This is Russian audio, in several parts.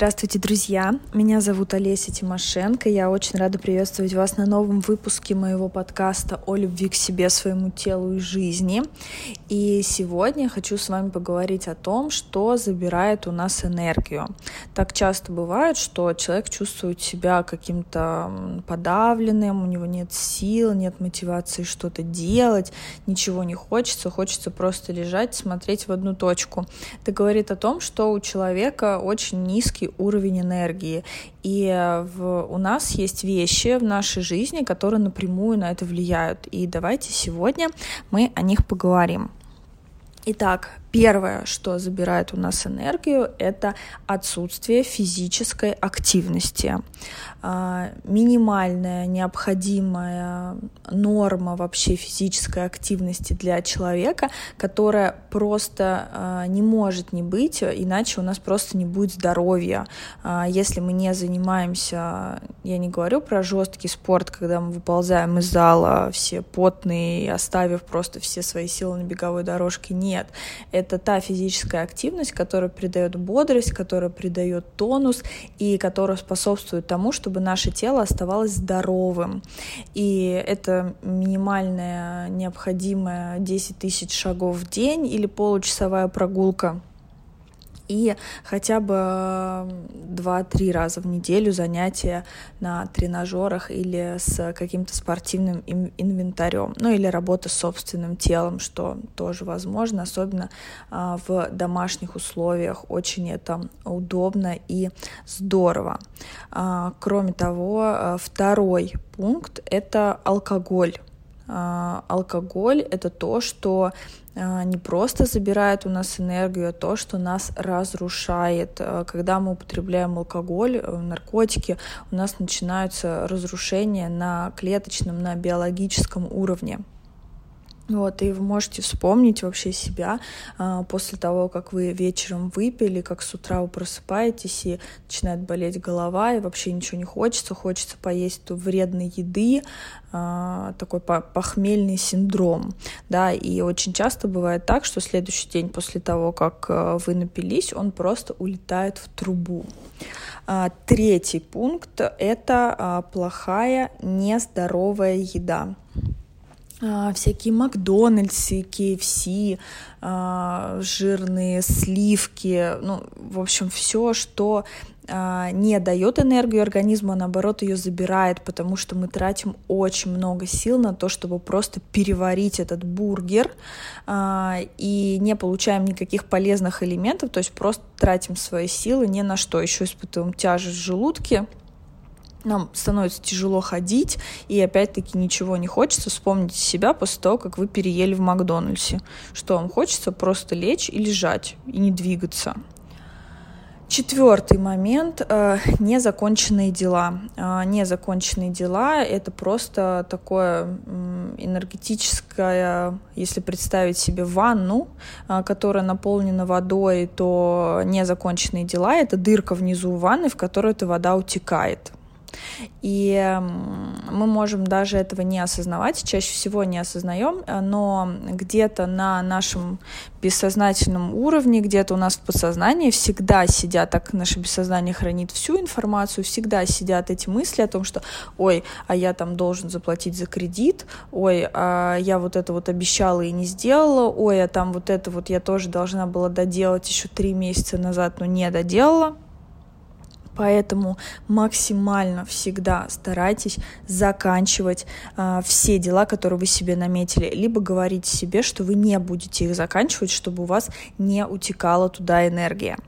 Здравствуйте, друзья! Меня зовут Олеся Тимошенко. Я очень рада приветствовать вас на новом выпуске моего подкаста о любви к себе, своему телу и жизни. И сегодня я хочу с вами поговорить о том, что забирает у нас энергию. Так часто бывает, что человек чувствует себя каким-то подавленным, у него нет сил, нет мотивации что-то делать, ничего не хочется, хочется просто лежать, смотреть в одну точку. Это говорит о том, что у человека очень низкий уровень энергии. И э, в, у нас есть вещи в нашей жизни, которые напрямую на это влияют. И давайте сегодня мы о них поговорим. Итак, Первое, что забирает у нас энергию, это отсутствие физической активности. А, минимальная необходимая норма вообще физической активности для человека, которая просто а, не может не быть, иначе у нас просто не будет здоровья. А, если мы не занимаемся, я не говорю про жесткий спорт, когда мы выползаем из зала все потные, оставив просто все свои силы на беговой дорожке, нет это та физическая активность, которая придает бодрость, которая придает тонус и которая способствует тому, чтобы наше тело оставалось здоровым. И это минимальная необходимая 10 тысяч шагов в день или получасовая прогулка и хотя бы 2-3 раза в неделю занятия на тренажерах или с каким-то спортивным инвентарем, ну или работа с собственным телом, что тоже возможно, особенно а, в домашних условиях. Очень это удобно и здорово. А, кроме того, а, второй пункт — это алкоголь. Алкоголь — это то, что а, не просто забирает у нас энергию, а то, что нас разрушает. А, когда мы употребляем алкоголь, э, наркотики, у нас начинаются разрушения на клеточном, на биологическом уровне. Вот, и вы можете вспомнить вообще себя а, после того, как вы вечером выпили, как с утра вы просыпаетесь и начинает болеть голова, и вообще ничего не хочется, хочется поесть вредной еды, а, такой похмельный синдром, да, и очень часто бывает так, что следующий день после того, как а, вы напились, он просто улетает в трубу. А, третий пункт — это а, плохая, нездоровая еда. А, всякие Макдональдсы, KFC, а, жирные сливки, ну, в общем, все, что а, не дает энергию организму, а наоборот ее забирает, потому что мы тратим очень много сил на то, чтобы просто переварить этот бургер и не получаем никаких полезных элементов, то есть просто тратим свои силы ни на что, еще испытываем тяжесть в желудке, нам становится тяжело ходить, и опять-таки ничего не хочется. вспомнить себя после того, как вы переели в Макдональдсе. Что вам хочется? Просто лечь и лежать, и не двигаться. Четвертый момент э, — незаконченные дела. Э, незаконченные дела — это просто такое энергетическое, если представить себе ванну, э, которая наполнена водой, то незаконченные дела — это дырка внизу ванны, в которую эта вода утекает. И мы можем даже этого не осознавать, чаще всего не осознаем, э, но где-то на нашем бессознательном уровне, где-то у нас в подсознании всегда сидят, так наше бессознание хранит всю информацию, всегда сидят эти мысли о том, что ой, а я там должен заплатить за кредит, ой, а я вот это вот обещала и не сделала, ой, а там вот это вот я тоже должна была доделать еще три месяца назад, но не доделала. Поэтому максимально всегда старайтесь заканчивать э, все дела, которые вы себе наметили, либо говорить себе, что вы не будете их заканчивать, чтобы у вас не утекала туда энергия.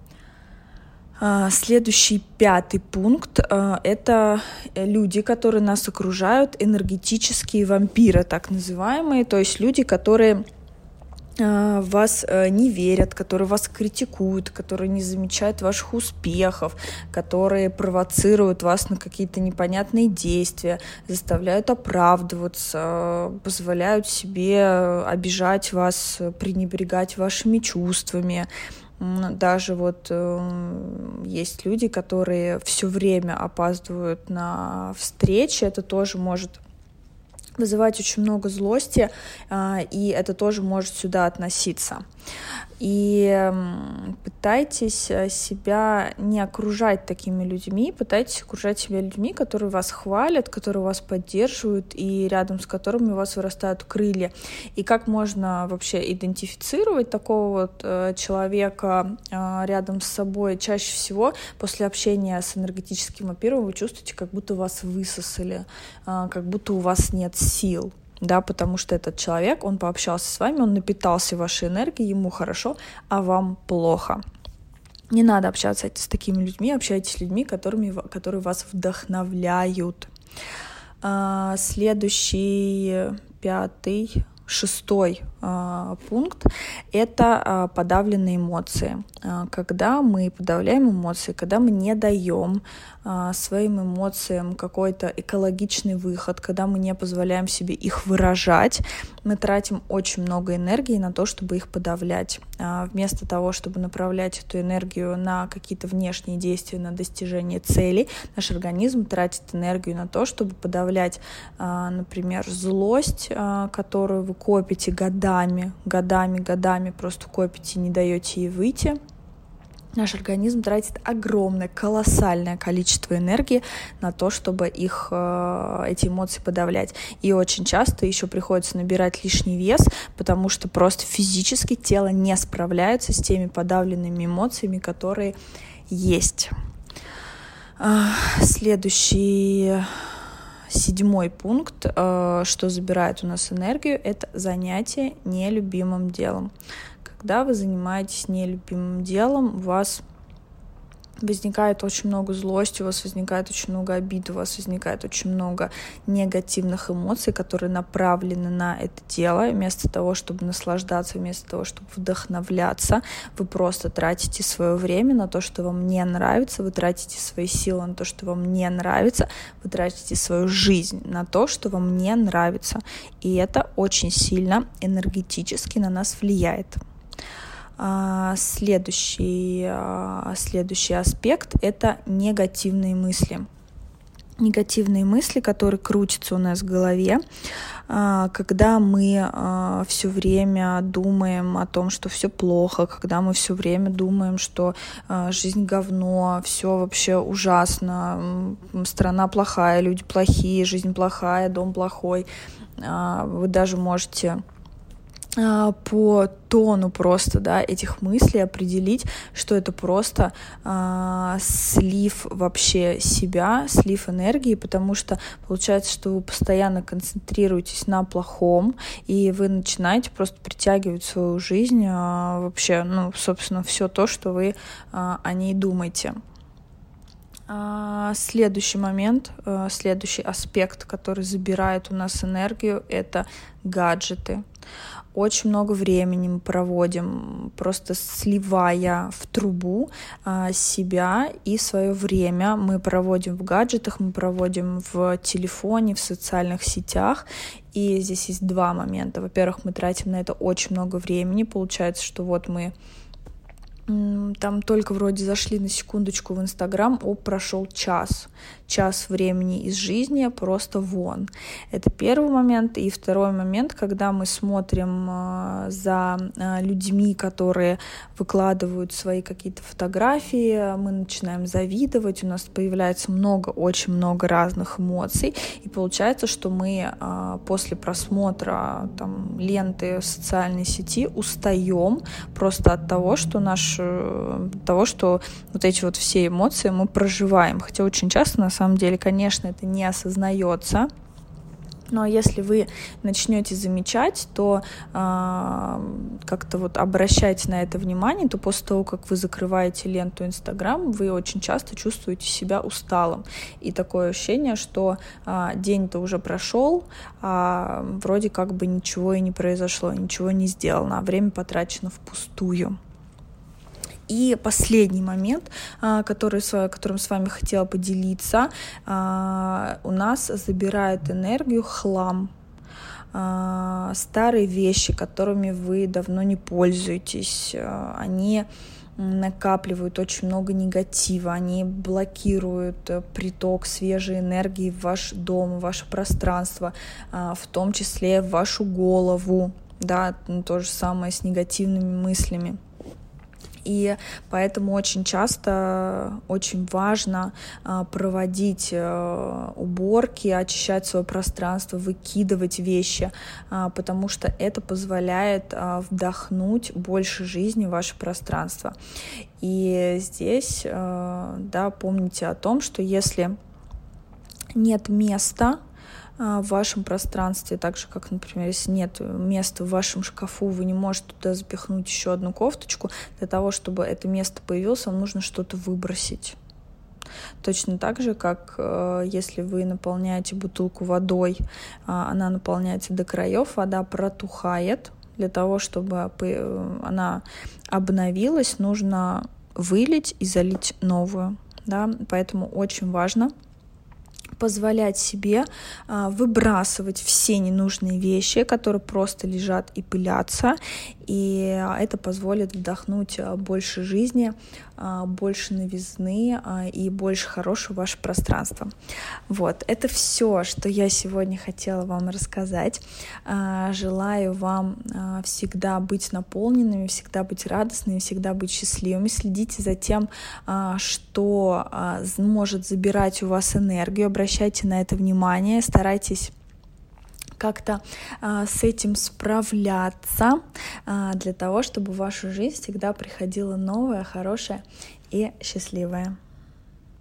А, следующий пятый пункт э, — это люди, которые нас окружают, энергетические вампиры, так называемые, то есть люди, которые а, вас э, не верят, которые вас критикуют, которые не замечают ваших успехов, которые провоцируют вас на какие-то непонятные действия, заставляют оправдываться, позволяют себе обижать вас, пренебрегать вашими чувствами. Даже вот э, есть люди, которые все время опаздывают на встречи, это тоже может вызывать очень много злости, а, и это тоже может сюда относиться. И пытайтесь э, себя не окружать такими людьми, пытайтесь окружать себя людьми, которые вас хвалят, которые вас поддерживают и рядом с которыми у вас вырастают крылья. И как можно вообще идентифицировать такого вот э, человека э, рядом с собой? Чаще всего после общения с энергетическим вампиром вы чувствуете, как будто вас высосали, как будто у вас нет сил да, потому что этот человек, он пообщался с вами, он напитался вашей энергией, ему хорошо, а вам плохо. Не надо общаться с такими людьми, общайтесь с людьми, которыми, которые вас вдохновляют. А, следующий, пятый, шестой э, пункт — это э, подавленные эмоции. Э, когда мы подавляем эмоции, когда мы не даем э, своим эмоциям какой-то экологичный выход, когда мы не позволяем себе их выражать, мы тратим очень много энергии на то, чтобы их подавлять. Э, вместо того, чтобы направлять эту энергию на какие-то внешние действия, на достижение целей, наш организм тратит энергию на то, чтобы подавлять, э, например, злость, э, которую вы копите годами, годами, годами, просто копите, не даете ей выйти, наш организм тратит огромное, колоссальное количество энергии на то, чтобы их, э, эти эмоции подавлять. И очень часто еще приходится набирать лишний вес, потому что просто физически тело не справляется с теми подавленными эмоциями, которые есть. А, следующий Седьмой пункт, э, что забирает у нас энергию, это занятие нелюбимым делом. Когда вы занимаетесь нелюбимым делом, вас возникает очень много злости, у вас возникает очень много обид, у вас возникает очень много негативных эмоций, которые направлены на это дело. Вместо того, чтобы наслаждаться, вместо того, чтобы вдохновляться, вы просто тратите свое время на то, что вам не нравится, вы тратите свои силы на то, что вам не нравится, вы тратите свою жизнь на то, что вам не нравится. И это очень сильно энергетически на нас влияет. А, следующий, а, следующий аспект — это негативные мысли. Негативные мысли, которые крутятся у нас в голове, а, когда мы все время думаем о том, что все плохо, когда мы все время думаем, что жизнь говно, все вообще ужасно, страна плохая, люди плохие, жизнь плохая, дом плохой. Вы даже можете по тону просто, да, этих мыслей определить, что это просто э, слив вообще себя, слив энергии, потому что получается, что вы постоянно концентрируетесь на плохом, и вы начинаете просто притягивать в свою жизнь э, вообще, ну, собственно, все то, что вы э, о ней думаете. Следующий момент, следующий аспект, который забирает у нас энергию, это гаджеты. Очень много времени мы проводим, просто сливая в трубу а, себя и свое время. Мы проводим в гаджетах, мы проводим в телефоне, в социальных сетях. И здесь есть два момента. Во-первых, мы тратим на это очень много времени. Получается, что вот мы там только вроде зашли на секундочку в Инстаграм, о, прошел час. Час времени из жизни просто вон. Это первый момент. И второй момент, когда мы смотрим э, за э, людьми, которые выкладывают свои какие-то фотографии, мы начинаем завидовать, у нас появляется много, очень много разных эмоций. И получается, что мы э, после просмотра там, ленты в социальной сети устаем просто от того, что наш того, что вот эти вот все эмоции мы проживаем. Хотя очень часто, на самом деле, конечно, это не осознается, но если вы начнете замечать, то э, как-то вот обращайте на это внимание, то после того, как вы закрываете ленту Инстаграм, вы очень часто чувствуете себя усталым. И такое ощущение, что э, день-то уже прошел, а вроде как бы ничего и не произошло, ничего не сделано, а время потрачено впустую. И последний момент, а, который, которым с вами хотела поделиться, а, у нас забирает энергию хлам а, старые вещи, которыми вы давно не пользуетесь, они накапливают очень много негатива, они блокируют приток свежей энергии в ваш дом, в ваше пространство, в том числе в вашу голову, да, то же самое с негативными мыслями. И поэтому очень часто очень важно а, проводить э, уборки, очищать свое пространство, выкидывать вещи, а, потому что это позволяет а, вдохнуть больше жизни в ваше пространство. И здесь, да, помните о том, что если нет места, в вашем пространстве, так же как, например, если нет места в вашем шкафу, вы не можете туда запихнуть еще одну кофточку, для того, чтобы это место появилось, вам нужно что-то выбросить. Точно так же, как э, если вы наполняете бутылку водой, э, она наполняется до краев, вода протухает. Для того, чтобы э, она обновилась, нужно вылить и залить новую. Да? Поэтому очень важно позволять себе а, выбрасывать все ненужные вещи, которые просто лежат и пылятся, и это позволит вдохнуть а, больше жизни, а, больше новизны и больше хорошего ваше пространство. Вот, это все, что я сегодня хотела вам рассказать. Желаю вам всегда быть наполненными, всегда быть радостными, всегда быть счастливыми. Следите за тем, что может забирать у вас энергию, обращайте на это внимание, старайтесь как-то а, с этим справляться а, для того, чтобы в вашу жизнь всегда приходила новая, хорошая и счастливая.